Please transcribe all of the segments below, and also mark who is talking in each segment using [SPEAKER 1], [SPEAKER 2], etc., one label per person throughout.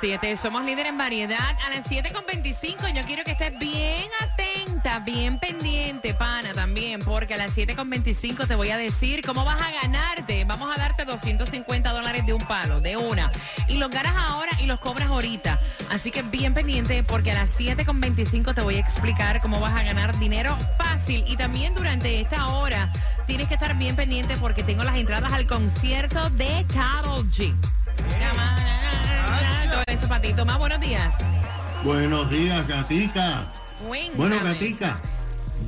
[SPEAKER 1] 7, somos líder en variedad a las 7.25. Yo quiero que estés bien atenta, bien pendiente, pana, también, porque a las 7.25 te voy a decir cómo vas a ganarte. Vamos a darte 250 dólares de un palo, de una. Y los ganas ahora y los cobras ahorita. Así que bien pendiente, porque a las 7.25 te voy a explicar cómo vas a ganar dinero fácil. Y también durante esta hora tienes que estar bien pendiente porque tengo las entradas al concierto de Carol G. eso para ti. Tomás, buenos días.
[SPEAKER 2] Buenos días, Gatica.
[SPEAKER 1] Cuéntame.
[SPEAKER 2] Bueno, Gatica,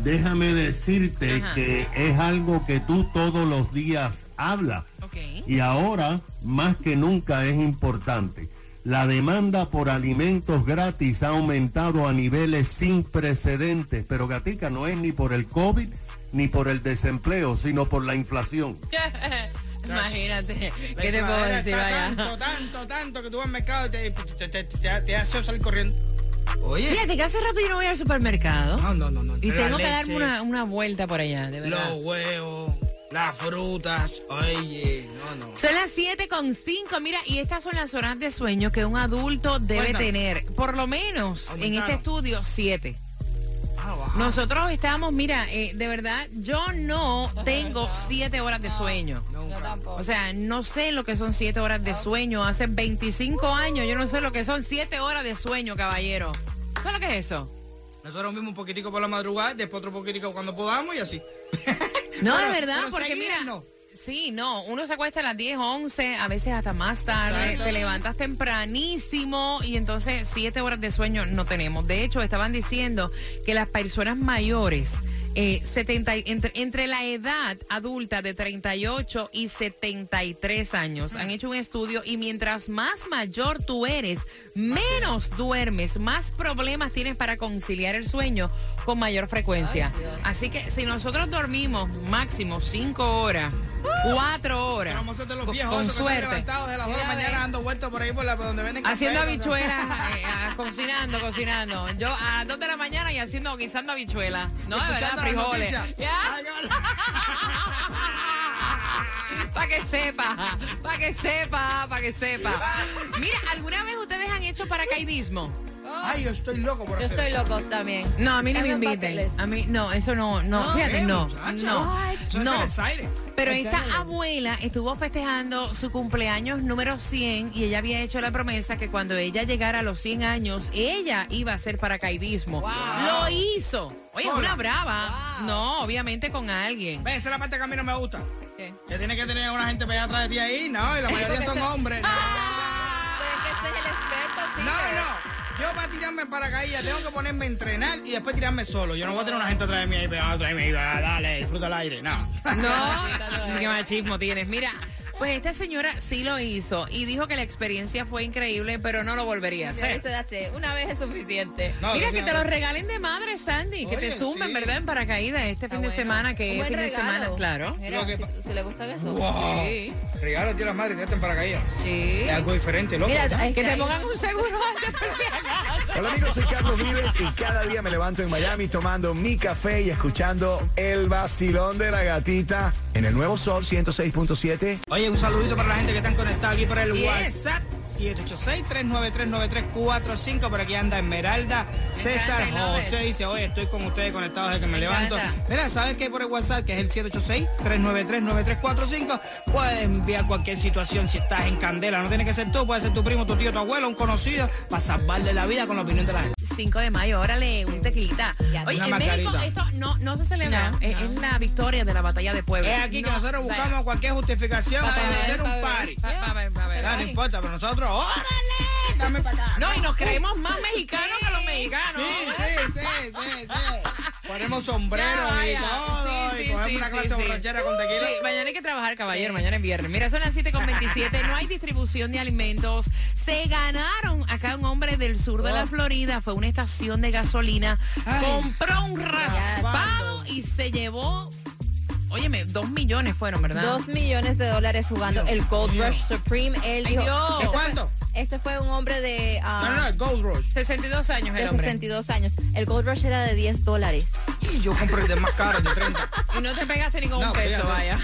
[SPEAKER 2] déjame decirte
[SPEAKER 1] Ajá.
[SPEAKER 2] que es algo que tú todos los días hablas.
[SPEAKER 1] Ok.
[SPEAKER 2] Y ahora, más que nunca, es importante. La demanda por alimentos gratis ha aumentado a niveles sin precedentes. Pero, Gatica, no es ni por el COVID ni por el desempleo, sino por la inflación.
[SPEAKER 1] Imagínate. ¿Qué te puedo decir,
[SPEAKER 3] está
[SPEAKER 1] vaya?
[SPEAKER 3] Tanto, tanto, tanto que tú vas al mercado y te, te, te, te- te hace salir corriendo. Oye.
[SPEAKER 1] Fíjate que hace rato yo no voy al supermercado.
[SPEAKER 3] No, no, no, no.
[SPEAKER 1] Y
[SPEAKER 3] La
[SPEAKER 1] tengo que
[SPEAKER 3] leche,
[SPEAKER 1] darme una, una vuelta por allá, de verdad.
[SPEAKER 3] Los huevos, las frutas. Oye, no, no.
[SPEAKER 1] Son las 7 con 5, mira, y estas son las horas de sueño que un adulto debe
[SPEAKER 3] Cuéntame.
[SPEAKER 1] tener. Por lo menos en este estudio, 7. Nosotros estamos, mira, eh, de verdad, yo no tengo 7 horas de sueño.
[SPEAKER 3] Nunca.
[SPEAKER 1] O sea, no sé lo que son 7 horas de sueño. Hace 25 años yo no sé lo que son 7 horas de sueño, caballero. ¿Sabes lo que es eso?
[SPEAKER 3] Nosotros mismos un poquitico por la madrugada, después otro poquitico cuando podamos y así.
[SPEAKER 1] No, de verdad,
[SPEAKER 3] pero
[SPEAKER 1] porque
[SPEAKER 3] seguir,
[SPEAKER 1] mira,
[SPEAKER 3] no.
[SPEAKER 1] Sí, no, uno se acuesta a las 10, 11, a veces hasta más tarde,
[SPEAKER 3] Exacto.
[SPEAKER 1] te levantas tempranísimo y entonces 7 horas de sueño no tenemos. De hecho, estaban diciendo que las personas mayores, eh, 70, y- entre, entre la edad adulta de 38 y 73 años, han hecho un estudio y mientras más mayor tú eres, menos duermes, más problemas tienes para conciliar el sueño con mayor frecuencia. Así que si nosotros dormimos máximo 5 horas, 4 horas,
[SPEAKER 3] Vamos a ser de los
[SPEAKER 1] con-
[SPEAKER 3] viejos
[SPEAKER 1] con
[SPEAKER 3] estos que están
[SPEAKER 1] suerte,
[SPEAKER 3] levantados de las 2 de la mañana dando vueltas por ahí por, la, por donde venden café.
[SPEAKER 1] Haciendo habichuelas, eh, cocinando, cocinando. Yo a las 2 de la mañana y haciendo, guisando habichuelas. No, de verdad, frijoles. ¿Ya? Para que sepa, para que sepa, para que sepa. Mira, ¿alguna vez ustedes han hecho paracaidismo?
[SPEAKER 3] Ay, yo estoy loco por
[SPEAKER 4] Yo
[SPEAKER 3] hacer
[SPEAKER 4] estoy
[SPEAKER 3] eso.
[SPEAKER 4] loco también.
[SPEAKER 1] No, a mí ni me inviten.
[SPEAKER 4] papeles.
[SPEAKER 1] A mí, no, eso no, no,
[SPEAKER 4] No.
[SPEAKER 1] fíjate,
[SPEAKER 3] Eh,
[SPEAKER 1] no,
[SPEAKER 3] muchacha.
[SPEAKER 1] no,
[SPEAKER 3] Eso es
[SPEAKER 1] no.
[SPEAKER 3] el.
[SPEAKER 1] Pero esta abuela estuvo festejando su cumpleaños número 100 y ella había hecho la promesa que cuando ella llegara a los 100 años, ella iba a hacer paracaidismo. Lo hizo. Oye, es
[SPEAKER 3] Sola.
[SPEAKER 1] una brava.
[SPEAKER 4] Wow.
[SPEAKER 1] No, obviamente con alguien.
[SPEAKER 3] Ve, esa es la parte que a mí no me gusta.
[SPEAKER 4] ¿Qué?
[SPEAKER 3] Que tiene que tener una gente para allá atrás de ti ahí. No, y la mayoría son hombres. No,
[SPEAKER 4] Pero es que este es el experto,
[SPEAKER 3] no,
[SPEAKER 4] Peter.
[SPEAKER 3] no. Yo para tirarme paracaídas tengo que ponerme a entrenar y después tirarme solo. Yo no voy a tener una gente atrás de mí ahí pegada atrás de mí. Dale, disfruta el aire. No.
[SPEAKER 1] No, qué machismo tienes. Mira, pues esta señora sí lo hizo y dijo que la experiencia fue increíble, pero no lo volvería a hacer.
[SPEAKER 4] de Una vez es suficiente.
[SPEAKER 3] No,
[SPEAKER 1] Mira, que te lo regalen de madre, Sandy. Que te sumen,
[SPEAKER 3] sí.
[SPEAKER 1] ¿verdad? En paracaídas este
[SPEAKER 4] Está
[SPEAKER 1] fin de
[SPEAKER 4] bueno.
[SPEAKER 1] semana, que es
[SPEAKER 4] buen
[SPEAKER 1] fin de semana, claro.
[SPEAKER 4] Mira, si, le gustan eso.
[SPEAKER 3] Wow.
[SPEAKER 4] Sí.
[SPEAKER 3] Regalo tío las madres, tirarte en paracaídas.
[SPEAKER 4] Sí.
[SPEAKER 3] Es algo diferente, loco.
[SPEAKER 4] Mira,
[SPEAKER 1] Que te pongan un seguro antes acaso.
[SPEAKER 5] Hola amigos, soy Carlos Vives y cada día me levanto en Miami tomando mi café y escuchando el vacilón de la gatita en el nuevo Sol 106.7.
[SPEAKER 3] Oye, un saludito para la gente que están conectados aquí por el
[SPEAKER 1] Yes.
[SPEAKER 3] WhatsApp. 786-393-9345. Por aquí anda Esmeralda. César
[SPEAKER 1] encanta,
[SPEAKER 3] José dice, oye, estoy con ustedes conectados desde que me,
[SPEAKER 1] Me
[SPEAKER 3] levanto. Mira, ¿sabes qué por el WhatsApp? Que es el 786-393-9345. Puedes enviar cualquier situación si estás en candela. No tiene que ser tú, puede ser tu primo, tu tío, tu abuelo, un conocido, para salvarle la vida con la opinión de la gente.
[SPEAKER 1] 5 de mayo, órale, un tequilita. Oye,
[SPEAKER 3] Una
[SPEAKER 1] en México esto no, no se celebra,
[SPEAKER 4] No,
[SPEAKER 1] es,
[SPEAKER 4] no.
[SPEAKER 1] es la victoria de la batalla de Puebla.
[SPEAKER 3] Es aquí que
[SPEAKER 1] No,
[SPEAKER 3] nosotros
[SPEAKER 1] vaya.
[SPEAKER 3] buscamos cualquier justificación
[SPEAKER 4] Pa'
[SPEAKER 3] para hacer un party. No importa, pero nosotros, ¡órale! Dame para acá.
[SPEAKER 1] No, y nos creemos más mexicanos que los mexicanos.
[SPEAKER 3] Sí, sí, sí, sí, sí. Ponemos sombreros
[SPEAKER 1] Ya,
[SPEAKER 3] y todo,
[SPEAKER 1] Sí,
[SPEAKER 3] y
[SPEAKER 1] sí,
[SPEAKER 3] cogemos
[SPEAKER 1] sí,
[SPEAKER 3] una
[SPEAKER 1] sí,
[SPEAKER 3] clase de
[SPEAKER 1] sí.
[SPEAKER 3] borrachera con tequila.
[SPEAKER 1] Sí, mañana hay que trabajar, caballero.
[SPEAKER 4] Sí.
[SPEAKER 1] Mañana es viernes. Mira, son las 7.27. No hay distribución de alimentos. Se ganaron acá un hombre del sur de la
[SPEAKER 3] Oh.
[SPEAKER 1] Florida. Fue a una estación de gasolina.
[SPEAKER 3] Ay.
[SPEAKER 1] Compró un raspado y se llevó. Óyeme, dos millones fueron, ¿verdad?
[SPEAKER 4] Dos millones de dólares jugando
[SPEAKER 3] Dios
[SPEAKER 4] el Gold. Rush Supreme. Él
[SPEAKER 1] Ay,
[SPEAKER 4] dijo,
[SPEAKER 1] Dios.
[SPEAKER 3] ¿De
[SPEAKER 4] esto fue-
[SPEAKER 3] cuánto?
[SPEAKER 4] Este fue un hombre de, ah,
[SPEAKER 3] No, no, Gold Rush.
[SPEAKER 1] 62 años
[SPEAKER 4] de
[SPEAKER 1] el hombre.
[SPEAKER 4] 62 años. El Gold Rush era de 10 dólares.
[SPEAKER 3] Y yo compré el de más caro, el de 30.
[SPEAKER 1] Y no te pegaste ni con
[SPEAKER 3] No,
[SPEAKER 1] un peso, vaya.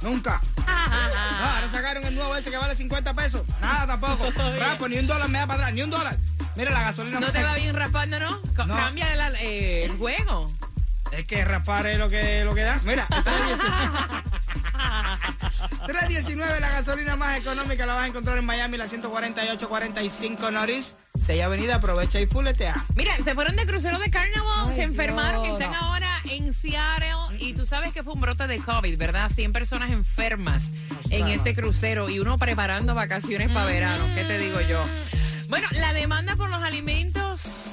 [SPEAKER 3] Nunca. No, ahora sacaron el nuevo ese que vale 50 pesos. Nada tampoco. Rapo, ni un dólar me da para atrás, ni un dólar. Mira la gasolina.
[SPEAKER 1] ¿No te va bien raspando, no? Cambia el, eh, el juego.
[SPEAKER 3] Es que raspar es lo que, lo que da. Mira, el 319. 319, la gasolina más económica la vas a encontrar en Miami, la 148-45 Norris. 6 Avenida, aprovecha y fuletea.
[SPEAKER 1] Mira, se fueron de crucero de Carnival,
[SPEAKER 4] Ay,
[SPEAKER 1] se enfermaron,
[SPEAKER 4] Dios.
[SPEAKER 1] están ahora en Seattle y tú sabes que fue un brote de COVID, ¿verdad? 100 personas enfermas en ese crucero y uno preparando vacaciones para verano, ¿qué te digo yo? Bueno, la demanda por los alimentos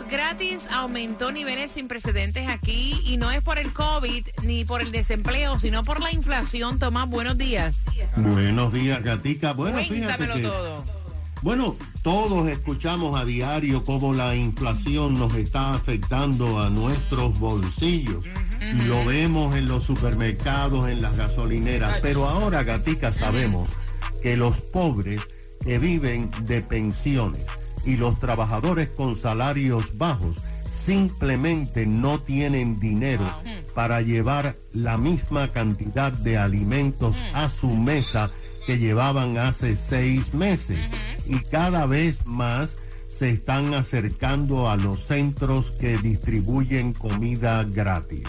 [SPEAKER 1] gratis aumentó niveles sin precedentes aquí y no es por el COVID ni por el desempleo, sino por la inflación. Tomás, buenos días.
[SPEAKER 2] Buenos días, Gatica. Bueno, fíjate que,
[SPEAKER 1] todo.
[SPEAKER 2] bueno, todos escuchamos a diario cómo la inflación nos está afectando a nuestros bolsillos. Lo vemos en los supermercados, en las gasolineras, pero ahora, Gatica, sabemos que los pobres que viven de pensiones y los trabajadores con salarios bajos simplemente no tienen dinero para llevar la misma cantidad de alimentos a su mesa que llevaban hace seis meses. Y cada vez más se están acercando a los centros que distribuyen comida gratis.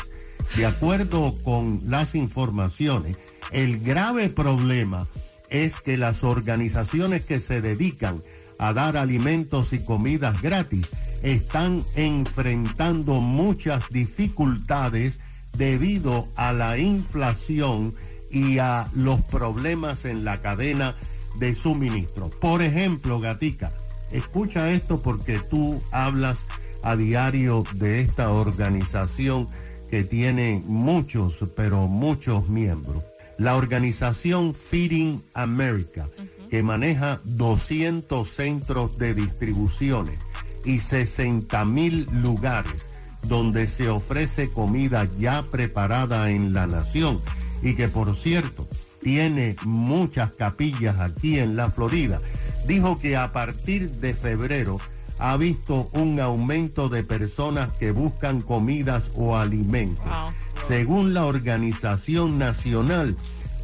[SPEAKER 2] De acuerdo con las informaciones, el grave problema es que las organizaciones que se dedican a dar alimentos y comidas gratis están enfrentando muchas dificultades debido a la inflación y a los problemas en la cadena de suministro. Por ejemplo, Gatica, escucha esto porque tú hablas a diario de esta organización que tiene muchos, pero muchos miembros. La organización Feeding America, que maneja 200 centros de distribuciones y 60 mil lugares donde se ofrece comida ya preparada en la nación y que por cierto tiene muchas capillas aquí en la Florida, dijo que a partir de febrero ha visto un aumento de personas que buscan comidas o alimentos.
[SPEAKER 1] Wow.
[SPEAKER 2] Según la organización nacional,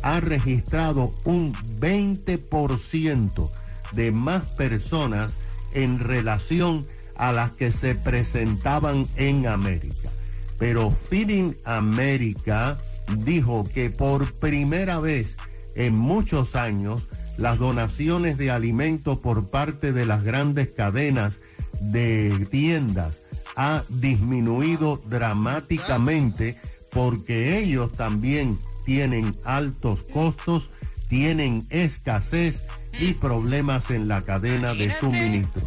[SPEAKER 2] ha registrado un 20% de más personas en relación a las que se presentaban en América. Pero Feeding America dijo que por primera vez en muchos años las donaciones de alimentos por parte de las grandes cadenas de tiendas ha disminuido dramáticamente porque ellos también tienen altos costos, tienen escasez y problemas en la cadena de suministro.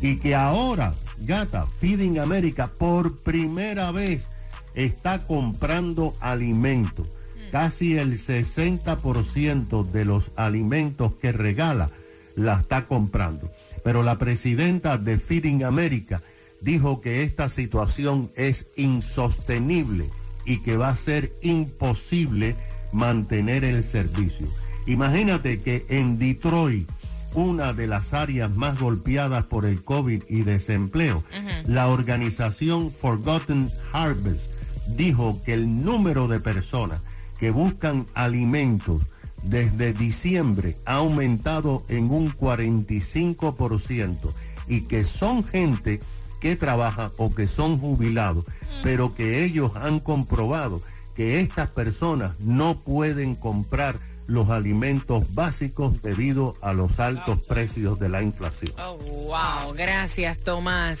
[SPEAKER 2] Y que ahora, gata, Feeding America por primera vez está comprando alimentos. Casi el 60% de los alimentos que regala la está comprando. Pero la presidenta de Feeding America dijo que esta situación es insostenible y que va a ser imposible mantener el servicio. Imagínate que en Detroit, una de las áreas más golpeadas por el COVID y desempleo, la organización Forgotten Harvest dijo que el número de personas que buscan alimentos desde diciembre ha aumentado en un 45% y que son gente que trabaja o que son jubilados, pero que ellos han comprobado que estas personas no pueden comprar los alimentos básicos debido a los altos precios de la inflación.
[SPEAKER 1] Oh, wow, gracias Tomás.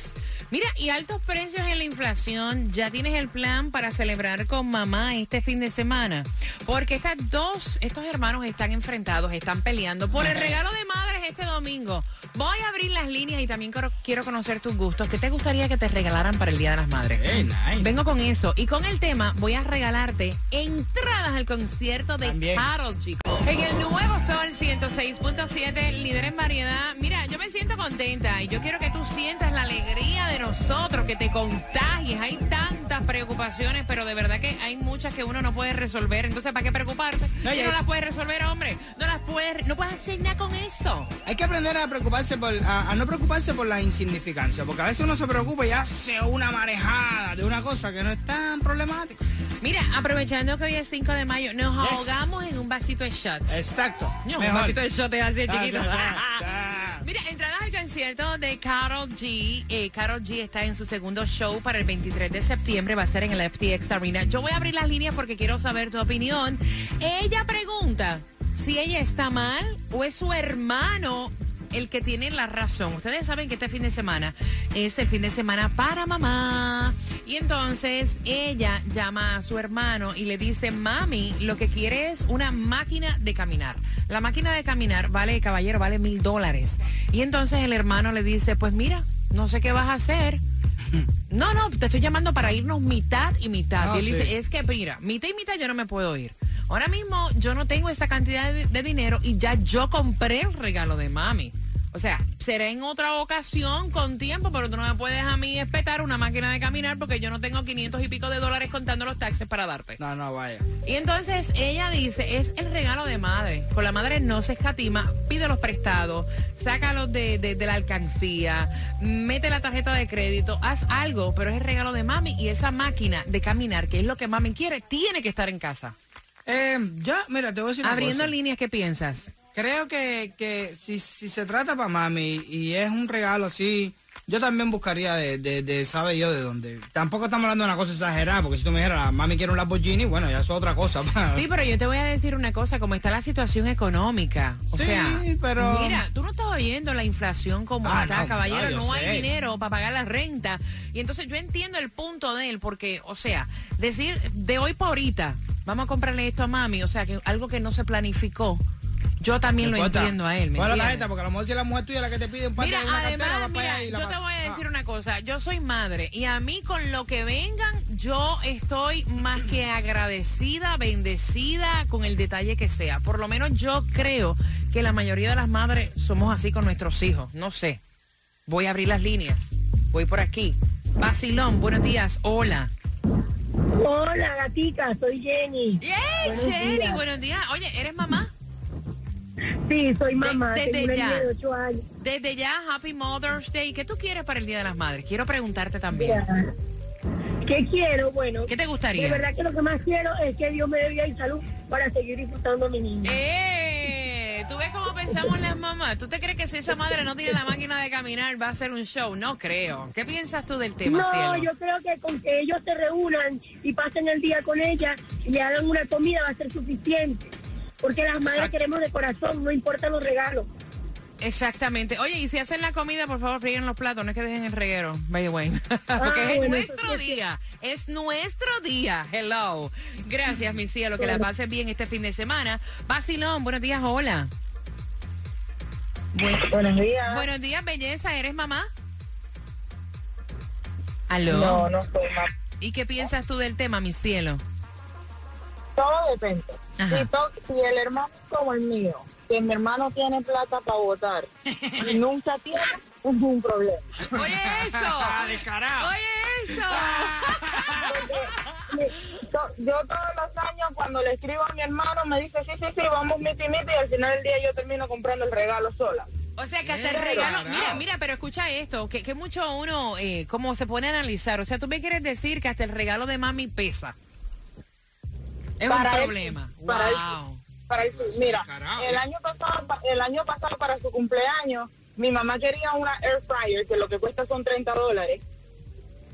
[SPEAKER 1] Mira, y altos precios en la inflación, ¿ya tienes el plan para celebrar con mamá este fin de semana? Porque estas dos, estos hermanos están enfrentados, están peleando por el regalo de madres este domingo. Voy a abrir las líneas y también quiero, conocer tus gustos. ¿Qué te gustaría que te regalaran para el Día de las Madres?
[SPEAKER 3] Hey, nice.
[SPEAKER 1] Vengo con eso. Y con el tema, voy a regalarte entradas al concierto de
[SPEAKER 3] También.
[SPEAKER 1] Carol, chicos. En el nuevo Sol 106.7, líder en variedad. Mira, yo me siento contenta y yo quiero que tú sientas la alegría de nosotros, que te contagies. Hay tantas preocupaciones, pero de verdad que hay muchas que uno no puede resolver. Entonces, ¿para qué preocuparte?
[SPEAKER 3] No,
[SPEAKER 1] Si las puedes resolver, hombre. No las puedes, no puedes hacer nada con eso.
[SPEAKER 3] Hay que aprender a preocuparse por, a, a no preocuparse por la insignificancia, porque a veces uno se preocupa y hace una marejada de una cosa que no es tan problemática.
[SPEAKER 1] Mira, aprovechando que hoy es 5 de mayo, nos
[SPEAKER 3] Yes.
[SPEAKER 1] ahogamos en un vasito de shots.
[SPEAKER 3] Exacto.
[SPEAKER 1] No, un vasito de shots es así de
[SPEAKER 3] Ah,
[SPEAKER 1] chiquito. Mira, entradas al concierto de Carol G. Eh, Carol G está en su segundo show para el 23 de septiembre. Va a ser en el FTX Arena. Yo voy a abrir las líneas porque quiero saber tu opinión. Ella pregunta si ella está mal o es su hermano el que tiene la razón. Ustedes saben que este fin de semana es el fin de semana para mamá. Y entonces ella llama a su hermano y le dice, mami, lo que quiere es una máquina de caminar. La máquina de caminar vale, caballero, vale mil dólares. Y entonces el hermano le dice, pues mira, no sé qué vas a hacer. No, no, te estoy llamando para irnos mitad y mitad.
[SPEAKER 3] Ah,
[SPEAKER 1] y él
[SPEAKER 3] sí.
[SPEAKER 1] dice, es que mira, mitad y mitad yo no me puedo ir. Ahora mismo yo no tengo esa cantidad de, de dinero y ya yo compré el regalo de mami. O sea, será en otra ocasión con tiempo, pero tú no me puedes a mí espetar una máquina de caminar porque yo no tengo 500 y pico de dólares contando los taxes para darte.
[SPEAKER 3] No, no, vaya.
[SPEAKER 1] Y entonces ella dice, es el regalo de madre. Con la madre no se escatima, pide los prestados, sácalos de, de, de la alcancía, mete la tarjeta de crédito, haz algo, pero es el regalo de mami y esa máquina de caminar, que es lo que mami quiere, tiene que estar en casa.
[SPEAKER 3] Eh, ya, mira, te voy a decir una
[SPEAKER 1] Abriendo
[SPEAKER 3] cosa.
[SPEAKER 1] líneas, ¿qué piensas?
[SPEAKER 3] Creo que, que si, si se trata para mami y es un regalo así, yo también buscaría de, de, de sabe yo de dónde. Tampoco estamos hablando de una cosa exagerada, porque si tú me dijeras, mami quiere un Lamborghini, bueno, ya eso es otra cosa.
[SPEAKER 1] Sí, pero yo te voy a decir una cosa, como está la situación económica. O
[SPEAKER 3] Sí,
[SPEAKER 1] sea,
[SPEAKER 3] pero-
[SPEAKER 1] mira, tú no estás oyendo la inflación como
[SPEAKER 3] Ah,
[SPEAKER 1] está,
[SPEAKER 3] no,
[SPEAKER 1] caballero,
[SPEAKER 3] no,
[SPEAKER 1] no, hay dinero para pagar la renta. Y entonces yo entiendo el punto de él, porque, o sea, decir de hoy para ahorita, vamos a comprarle esto a mami, o sea, que algo que no se planificó, yo también lo
[SPEAKER 3] importa.
[SPEAKER 1] entiendo a él, ¿me
[SPEAKER 3] la tarjeta, porque a lo mejor si es la mujer tuya la que te pide un par
[SPEAKER 1] Mira,
[SPEAKER 3] de una
[SPEAKER 1] además,
[SPEAKER 3] cartera, va para
[SPEAKER 1] mira,
[SPEAKER 3] allá y la
[SPEAKER 1] yo te voy a decir
[SPEAKER 3] Ah.
[SPEAKER 1] una cosa. Yo soy madre y a mí con lo que vengan, yo estoy más que agradecida, bendecida con el detalle que sea. Por lo menos yo creo que la mayoría de las madres somos así con nuestros hijos. No sé. Voy a abrir las líneas. Voy por aquí. Basilón, buenos días. Hola.
[SPEAKER 6] Hola, gatica, soy Jenny.
[SPEAKER 1] ¡Yay,
[SPEAKER 6] Buenos
[SPEAKER 1] Jenny!
[SPEAKER 6] días.
[SPEAKER 1] Buenos días. Oye, ¿eres mamá?
[SPEAKER 6] Sí, soy mamá,
[SPEAKER 1] desde
[SPEAKER 6] tengo una
[SPEAKER 1] ya.
[SPEAKER 6] niña de 8 años.
[SPEAKER 1] Desde ya, Happy Mother's Day. ¿Qué tú quieres para el Día de las Madres? Quiero preguntarte también.
[SPEAKER 6] ¿Qué quiero? Bueno,
[SPEAKER 1] ¿Qué te gustaría?
[SPEAKER 6] de verdad que lo que más quiero es que Dios me dé vida y salud para seguir disfrutando a mi niña.
[SPEAKER 1] ¡Eh! ¿Tú ves cómo pensamos las mamás? ¿Tú te crees que si esa madre no tiene la máquina de caminar va a ser un show? No creo. ¿Qué piensas tú del tema,
[SPEAKER 6] No,
[SPEAKER 1] cielo?
[SPEAKER 6] yo creo que con que ellos se reúnan y pasen el día con ella y le hagan una comida va a ser suficiente. Porque las madres
[SPEAKER 3] Exacto.
[SPEAKER 6] queremos de corazón, no importan los regalos.
[SPEAKER 1] Exactamente. Oye, y si hacen la comida, por favor, fríen los platos, no es que dejen el reguero. By the way. Porque
[SPEAKER 6] Ah,
[SPEAKER 1] es
[SPEAKER 6] bueno,
[SPEAKER 1] nuestro
[SPEAKER 6] es
[SPEAKER 1] día. Es nuestro día. Hello. Gracias, mi cielo. Que la pases bien este fin de semana. Basilón, buenos días. Hola.
[SPEAKER 6] Buenos días.
[SPEAKER 1] Buenos días, belleza. ¿Eres mamá? ¿Aló?
[SPEAKER 6] No, no soy mamá.
[SPEAKER 1] ¿Y qué piensas tú del tema, mi cielo?
[SPEAKER 7] Todo depende.
[SPEAKER 1] Ajá.
[SPEAKER 7] Si, to- si el hermano es como el mío, que mi hermano tiene plata para votar y nunca tiene, es un problema.
[SPEAKER 1] Oye, eso.
[SPEAKER 3] Descarado.
[SPEAKER 1] Oye, eso.
[SPEAKER 7] To- Yo todos los años cuando le escribo a mi hermano me dice, sí, sí, sí, vamos miti miti y al final del día yo termino comprando el regalo sola.
[SPEAKER 1] O sea que hasta el regalo, mira, mira, pero escucha esto, que, que mucho uno, eh, como se pone a analizar, o sea, tú me quieres decir que hasta el regalo de mami pesa. Es
[SPEAKER 7] Para
[SPEAKER 1] un
[SPEAKER 7] él,
[SPEAKER 1] problema.
[SPEAKER 7] para él.
[SPEAKER 1] wow.
[SPEAKER 7] Para el- mira, el año pasado, pa- el año pasado para su cumpleaños, mi mamá quería una air fryer que lo que cuesta son 30 dólares.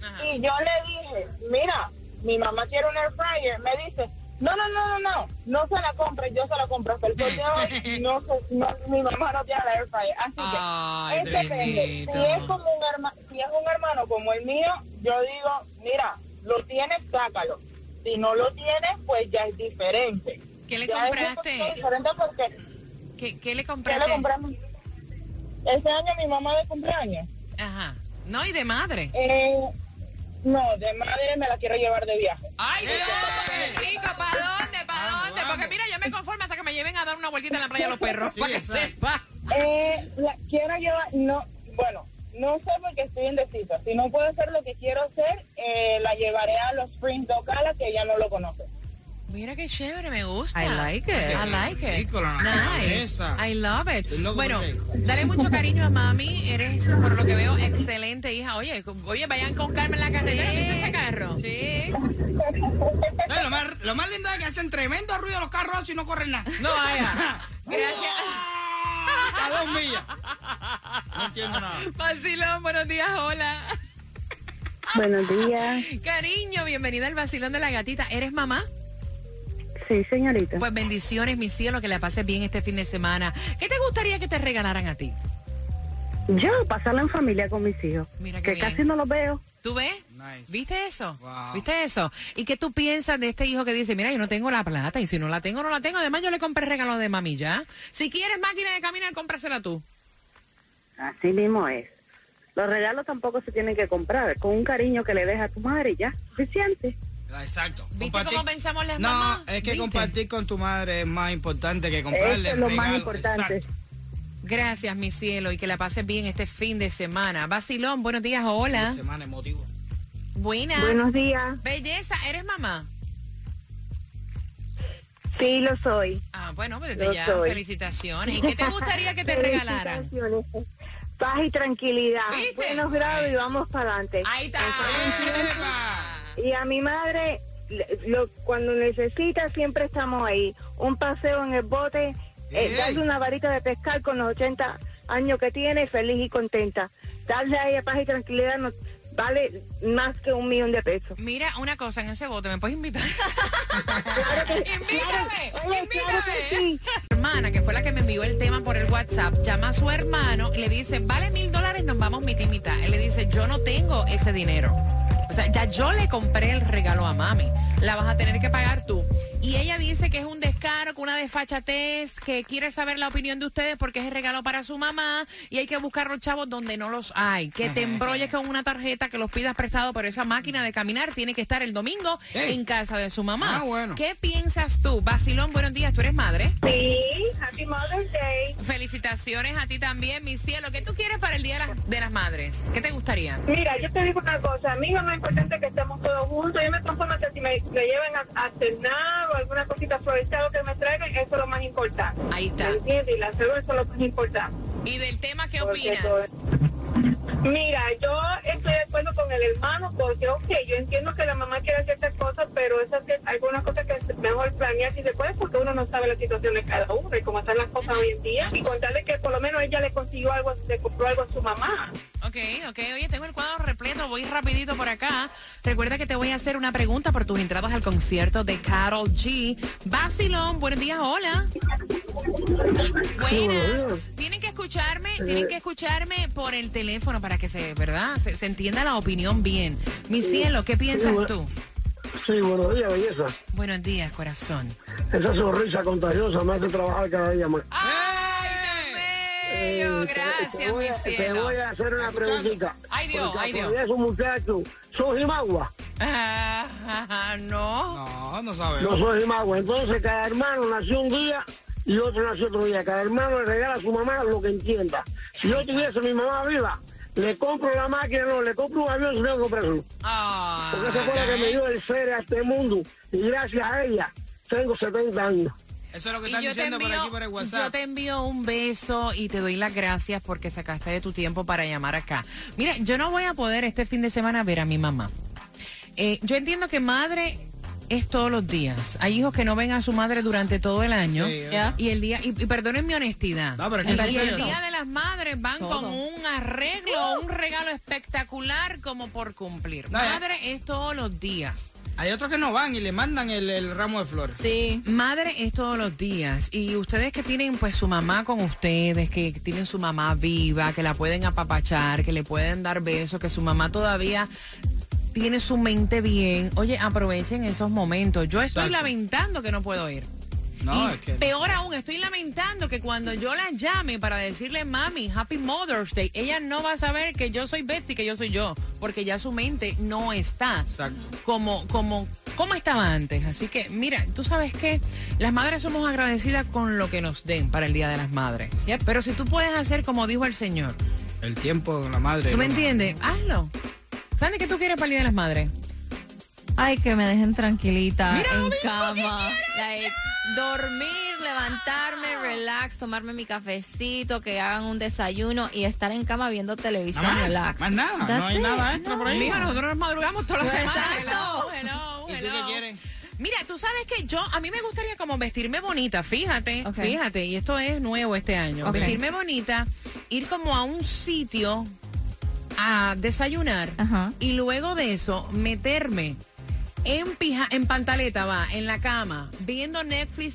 [SPEAKER 1] Ajá.
[SPEAKER 7] Y yo le dije, mira, mi mamá quiere un air fryer. Me dice, no, no, no, no, no, no se la compre, yo se la compro. Hasta el sol de hoy, no, se- no, mi mamá no tiene la air fryer. Así que,
[SPEAKER 1] Ay,
[SPEAKER 7] es depende. Si es, como un herma- si es un hermano como el mío, yo digo, mira, lo tienes, sácalo. Si no lo tienes, pues ya es diferente.
[SPEAKER 1] ¿Qué le
[SPEAKER 7] Ya es
[SPEAKER 1] compraste?
[SPEAKER 7] diferente porque,
[SPEAKER 1] ¿Qué, qué le
[SPEAKER 7] ¿qué
[SPEAKER 1] compraste?
[SPEAKER 7] le compramos? Ese año mi mamá de cumpleaños.
[SPEAKER 1] Ajá. No, y de madre.
[SPEAKER 7] Eh, no, de madre me la quiero llevar de viaje.
[SPEAKER 1] Ay, Dios, qué rico, ¿para dónde? ¿Para
[SPEAKER 3] Vamos,
[SPEAKER 1] dónde? Porque mira, yo me conformo hasta que me lleven a dar una vueltita en la playa a los perros.
[SPEAKER 3] Sí,
[SPEAKER 1] para que sepa.
[SPEAKER 7] Eh, la quiero llevar, no, bueno, No sé porque estoy indecisa. Si no puedo hacer lo que quiero hacer, eh, la llevaré a los Springs de Ocala, que ella no lo conoce.
[SPEAKER 1] Mira qué chévere, me gusta.
[SPEAKER 8] I like it.
[SPEAKER 1] I like it. Nice. I love it. Bueno, dale mucho cariño a mami. Eres, por lo que veo, excelente hija. Oye, oye, vayan con calma en la carretera. ¿Viste ese carro?
[SPEAKER 8] Sí.
[SPEAKER 3] No, lo, más, lo más lindo es que hacen tremendo ruido los carros y no corren nada.
[SPEAKER 1] No vaya. Gracias.
[SPEAKER 3] A dos millas. No entiendo nada.
[SPEAKER 1] Vacilón, buenos días, hola.
[SPEAKER 6] Buenos días.
[SPEAKER 1] Cariño, bienvenida al vacilón de la gatita. ¿Eres mamá?
[SPEAKER 6] Sí, señorita.
[SPEAKER 1] Pues bendiciones, mi cielo, que la pases bien este fin de semana. ¿Qué te gustaría que te regalaran a ti?
[SPEAKER 6] Yo, pasarla en familia con mis hijos.
[SPEAKER 1] Mira
[SPEAKER 6] que
[SPEAKER 1] bien.
[SPEAKER 6] casi no los veo.
[SPEAKER 1] ¿Tú ves?
[SPEAKER 3] Nice.
[SPEAKER 1] ¿Viste eso?
[SPEAKER 3] Wow.
[SPEAKER 1] ¿Viste eso? ¿Y qué tú piensas de este hijo que dice, mira, yo no tengo la plata y si no la tengo, no la tengo? Además, yo le compré regalo de mami ya. Si quieres máquina de caminar, cómprasela tú.
[SPEAKER 6] Así mismo es. Los regalos tampoco se tienen que comprar. Con un cariño que le deja a tu madre, ya, suficiente.
[SPEAKER 3] Exacto.
[SPEAKER 1] ¿Viste
[SPEAKER 3] Compartir-
[SPEAKER 1] cómo pensamos las
[SPEAKER 3] No,
[SPEAKER 1] mamás?
[SPEAKER 3] es que
[SPEAKER 1] ¿Viste?
[SPEAKER 3] compartir con tu madre es más importante que comprarle
[SPEAKER 6] Eso es lo más importante.
[SPEAKER 3] Exacto.
[SPEAKER 1] Gracias, mi cielo, y que la pases bien este fin de semana. Vacilón, buenos días, hola.
[SPEAKER 3] Semana emotivo.
[SPEAKER 1] Buenas.
[SPEAKER 6] Buenos días.
[SPEAKER 1] Belleza, ¿eres mamá?
[SPEAKER 6] Sí, lo soy.
[SPEAKER 1] Ah, bueno, pues desde
[SPEAKER 6] Lo
[SPEAKER 1] ya,
[SPEAKER 6] soy.
[SPEAKER 1] felicitaciones. ¿Y qué te gustaría que te regalaran?
[SPEAKER 6] Paz y tranquilidad.
[SPEAKER 1] ¿Viste?
[SPEAKER 6] Buenos grados y vamos para adelante.
[SPEAKER 1] Ahí está.
[SPEAKER 6] Y a mi madre, le- lo- cuando necesita, siempre estamos ahí. Un paseo en el bote, eh, darle una varita de pescar con los 80 años que tiene, feliz y contenta. Darle a ella paz y tranquilidad vale más que un millón de pesos.
[SPEAKER 1] Mira, una cosa, en ese bote, ¿me puedes invitar?
[SPEAKER 6] Claro que-
[SPEAKER 1] invítame,
[SPEAKER 6] claro, oye, claro que
[SPEAKER 1] invítame.
[SPEAKER 6] sí.
[SPEAKER 1] hermana, que fue la que me envió el tema por el WhatsApp, llama a su hermano y le dice, vale mil dólares, nos vamos mitad y mitad. Él le dice, yo no tengo ese dinero. O sea, ya yo le compré el regalo a mami. La vas a tener que pagar tú. Y ella dice que es un descaro, que una desfachatez, que quiere saber la opinión de ustedes porque es el regalo para su mamá y hay que buscar los chavos donde no los hay. Que te embrolles con una tarjeta, que los pidas prestado, pero esa máquina de caminar tiene que estar el domingo
[SPEAKER 3] Ey.
[SPEAKER 1] en casa de su mamá.
[SPEAKER 3] Ah, bueno.
[SPEAKER 1] ¿Qué piensas tú? Basilón, buenos días, tú eres madre.
[SPEAKER 6] Sí, Happy Mother's Day.
[SPEAKER 1] Felicitaciones a ti también, mi cielo. ¿Qué tú quieres para el Día de las, de las Madres? ¿Qué te gustaría?
[SPEAKER 6] Mira, yo te digo una cosa, a mí lo más importante es que estemos todos juntos. Yo me conformo que si me, me lleven a, a cenar o alguna cosita florecida que me traigan, eso es lo más importante.
[SPEAKER 1] Ahí está.
[SPEAKER 6] ¿Me entiendes? Y la salud eso es lo más importante.
[SPEAKER 1] ¿Y del tema qué
[SPEAKER 6] Porque
[SPEAKER 1] opinas?
[SPEAKER 6] todo- Mira, yo estoy de acuerdo con el hermano porque, ok, yo entiendo que la mamá quiere ciertas cosas, pero esas que- algunas cosas que es mejor planear si se puede porque uno no sabe la situación de cada uno y cómo están las cosas hoy en día. Y contarle que por lo menos ella le consiguió algo, le compró algo a su mamá.
[SPEAKER 1] Ok, ok. Oye, tengo el cuadro repleto. Voy rapidito por acá. Recuerda que te voy a hacer una pregunta por tus entradas al concierto de Carol G. Basilón, buenos días, hola. Buenas. Tienen escucharme, tienen que escucharme por el teléfono para que se, ¿verdad? Se, se entienda la opinión bien. Mi cielo, ¿qué piensas tú?
[SPEAKER 9] Sí, buenos días, belleza.
[SPEAKER 1] Buenos días, corazón.
[SPEAKER 9] Esa sonrisa contagiosa me hace trabajar cada día más.
[SPEAKER 1] ¡Ay,
[SPEAKER 9] Eh,
[SPEAKER 1] tan bello!
[SPEAKER 9] te-
[SPEAKER 1] Gracias,
[SPEAKER 9] te, voy
[SPEAKER 1] mi
[SPEAKER 9] a, te
[SPEAKER 1] cielo.
[SPEAKER 9] voy a hacer una preguntita.
[SPEAKER 1] Ay, Dios, ay, Dios.
[SPEAKER 9] todavía esos muchachos son jimagua.
[SPEAKER 1] Ah, no.
[SPEAKER 3] No, no sabes.
[SPEAKER 9] No son jimagua. Entonces, cada hermano nació un día y otro nació otro día. Cada hermano le regala a su mamá lo que entienda. Si yo tuviese a mi mamá viva, le compro la máquina, no, le compro un avión si tengo que comprarlo.
[SPEAKER 1] Ah.
[SPEAKER 9] Porque esa fue la que me dio el ser a este mundo. Y gracias a ella, tengo 70 años.
[SPEAKER 3] Eso es lo que están
[SPEAKER 1] yo
[SPEAKER 3] diciendo por aquí
[SPEAKER 1] envío,
[SPEAKER 3] por el
[SPEAKER 1] yo
[SPEAKER 3] WhatsApp.
[SPEAKER 1] te envío un beso y te doy las gracias porque sacaste de tu tiempo para llamar acá. Mira, yo no voy a poder este fin de semana ver a mi mamá. Eh, yo entiendo que madre es todos los días. Hay hijos que no ven a su madre durante todo el año. Y el día, y, y perdonen mi honestidad.
[SPEAKER 3] No, pero es que
[SPEAKER 1] y el
[SPEAKER 3] serio.
[SPEAKER 1] día de las madres van
[SPEAKER 8] Todo.
[SPEAKER 1] con un arreglo, un regalo espectacular como por cumplir.
[SPEAKER 3] No, ya.
[SPEAKER 1] Madre es todos los días.
[SPEAKER 3] Hay otros que no van y le mandan el, el ramo de flores.
[SPEAKER 8] Sí.
[SPEAKER 1] Madre es todos los días y ustedes que tienen pues su mamá con ustedes, que tienen su mamá viva, que la pueden apapachar, que le pueden dar besos, que su mamá todavía tiene su mente bien, oye, aprovechen esos momentos. Yo estoy
[SPEAKER 3] Exacto.
[SPEAKER 1] lamentando que no puedo ir.
[SPEAKER 3] No,
[SPEAKER 1] y
[SPEAKER 3] es que.
[SPEAKER 1] peor aún, estoy lamentando que cuando yo la llame para decirle, mami, Happy Mother's Day, ella no va a saber que yo soy Betsy, que yo soy yo, porque ya su mente no está
[SPEAKER 3] Exacto.
[SPEAKER 1] como, como, como estaba antes. Así que, mira, tú sabes que las madres somos agradecidas con lo que nos den para el Día de las Madres. Pero si tú puedes hacer como dijo el Señor,
[SPEAKER 3] El tiempo de la madre.
[SPEAKER 1] ¿Tú me entiendes? Hazlo. ¿Sabes qué tú quieres para el Día de las Madres?
[SPEAKER 4] Ay, que me dejen tranquilita
[SPEAKER 1] Mira
[SPEAKER 4] en cama. Like, dormir, levantarme, relax, tomarme mi cafecito, que hagan un desayuno y estar en cama viendo televisión,
[SPEAKER 3] más,
[SPEAKER 4] relax.
[SPEAKER 3] más nada, no hay
[SPEAKER 4] it,
[SPEAKER 3] nada extra por ahí.
[SPEAKER 1] Mija, nosotros nos madrugamos todas las
[SPEAKER 4] Pues
[SPEAKER 1] semanas. Hello, hello,
[SPEAKER 3] ¿Y tú
[SPEAKER 1] hello.
[SPEAKER 3] qué quieres?
[SPEAKER 1] Mira, tú sabes que yo, a mí me gustaría como vestirme bonita, fíjate, fíjate, y esto es nuevo este año,
[SPEAKER 4] Ok.
[SPEAKER 1] vestirme bonita, ir como a un sitio a desayunar
[SPEAKER 4] Ajá.
[SPEAKER 1] y luego de eso meterme en pija, en pantaleta, va, en la cama, viendo Netflix